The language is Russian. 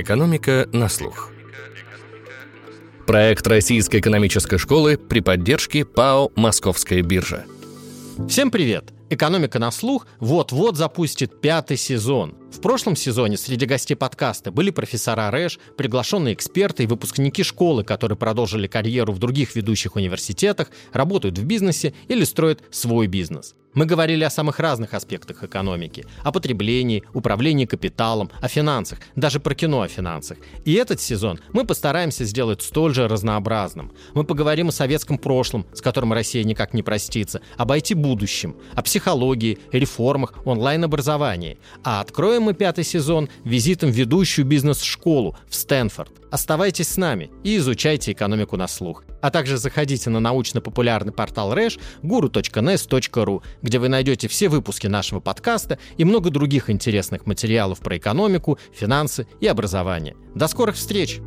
Экономика на слух. Проект Российской экономической школы при поддержке ПАО «Московская биржа». Всем привет! «Экономика на слух» вот-вот запустит пятый сезон. В прошлом сезоне среди гостей подкаста были профессора РЭШ, приглашенные эксперты и выпускники школы, которые продолжили карьеру в других ведущих университетах, работают в бизнесе или строят свой бизнес. Мы говорили о самых разных аспектах экономики. О потреблении, управлении капиталом, о финансах, даже про кино о финансах. И этот сезон мы постараемся сделать столь же разнообразным. Мы поговорим о советском прошлом, с которым Россия никак не простится, об IT-будущем, о психологии, реформах, онлайн-образовании. А откроем мы пятый сезон визитом в ведущую бизнес-школу в Стэнфорд. Оставайтесь с нами и изучайте экономику на слух. А также заходите на научно-популярный портал РЭШ guru.nes.ru, где вы найдете все выпуски нашего подкаста и много других интересных материалов про экономику, финансы и образование. До скорых встреч!